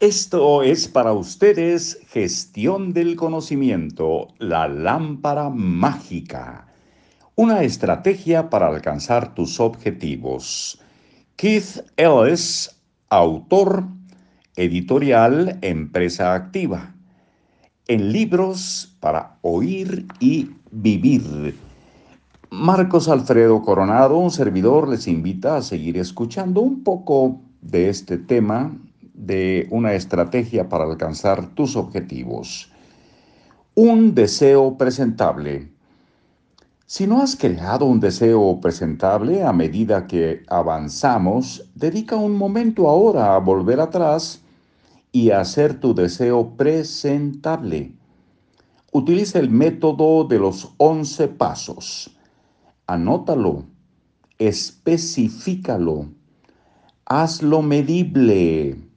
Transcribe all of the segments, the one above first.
Esto es para ustedes gestión del conocimiento, la lámpara mágica, una estrategia para alcanzar tus objetivos. Keith Ellis, autor, editorial, empresa activa. En libros para oír y vivir. Marcos Alfredo Coronado, un servidor, les invita a seguir escuchando un poco de este tema de una estrategia para alcanzar tus objetivos. Un deseo presentable. Si no has creado un deseo presentable a medida que avanzamos, dedica un momento ahora a volver atrás y hacer tu deseo presentable. Utiliza el método de los 11 pasos. Anótalo, especifícalo, hazlo medible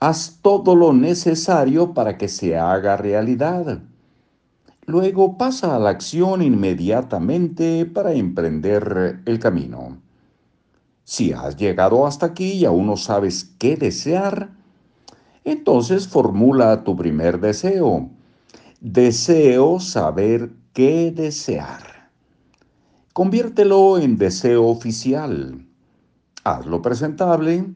Haz todo lo necesario para que se haga realidad. Luego pasa a la acción inmediatamente para emprender el camino. Si has llegado hasta aquí y aún no sabes qué desear, entonces formula tu primer deseo. Deseo saber qué desear. Conviértelo en deseo oficial. Hazlo presentable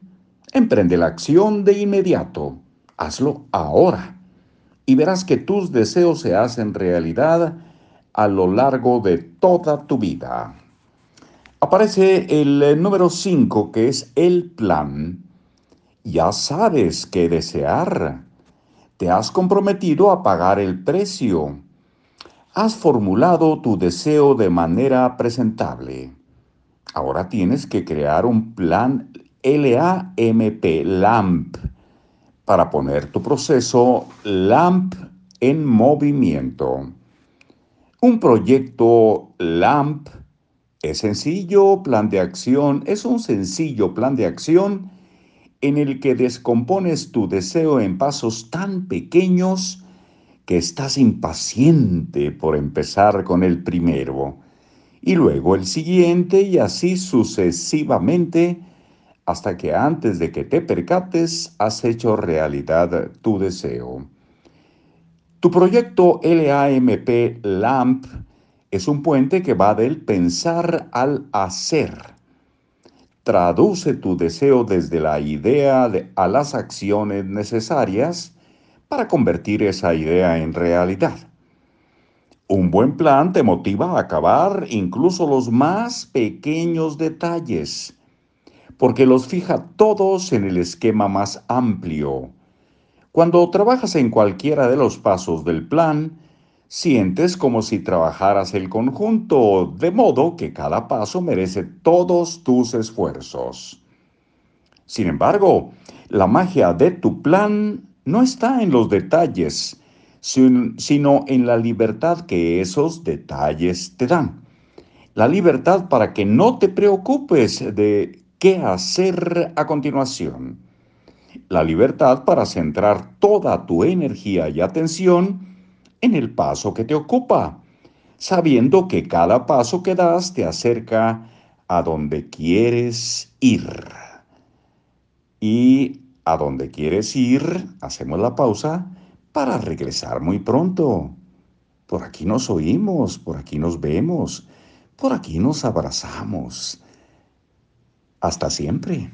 Emprende la acción de inmediato. Hazlo ahora. Y verás que tus deseos se hacen realidad a lo largo de toda tu vida. Aparece el eh, número 5 que es el plan. Ya sabes qué desear. Te has comprometido a pagar el precio. Has formulado tu deseo de manera presentable. Ahora tienes que crear un plan LAMP, LAMP, para poner tu proceso LAMP en movimiento. Un proyecto LAMP es sencillo plan de acción, es un sencillo plan de acción en el que descompones tu deseo en pasos tan pequeños que estás impaciente por empezar con el primero, y luego el siguiente y así sucesivamente hasta que antes de que te percates has hecho realidad tu deseo. Tu proyecto LAMP LAMP es un puente que va del pensar al hacer. Traduce tu deseo desde la idea a las acciones necesarias para convertir esa idea en realidad. Un buen plan te motiva a acabar incluso los más pequeños detalles porque los fija todos en el esquema más amplio. Cuando trabajas en cualquiera de los pasos del plan, sientes como si trabajaras el conjunto, de modo que cada paso merece todos tus esfuerzos. Sin embargo, la magia de tu plan no está en los detalles, sino en la libertad que esos detalles te dan. La libertad para que no te preocupes de qué hacer a continuación. La libertad para centrar toda tu energía y atención en el paso que te ocupa, sabiendo que cada paso que das te acerca a donde quieres ir. Y a donde quieres ir, hacemos la pausa para regresar muy pronto. Por aquí nos oímos, por aquí nos vemos, por aquí nos abrazamos hasta siempre.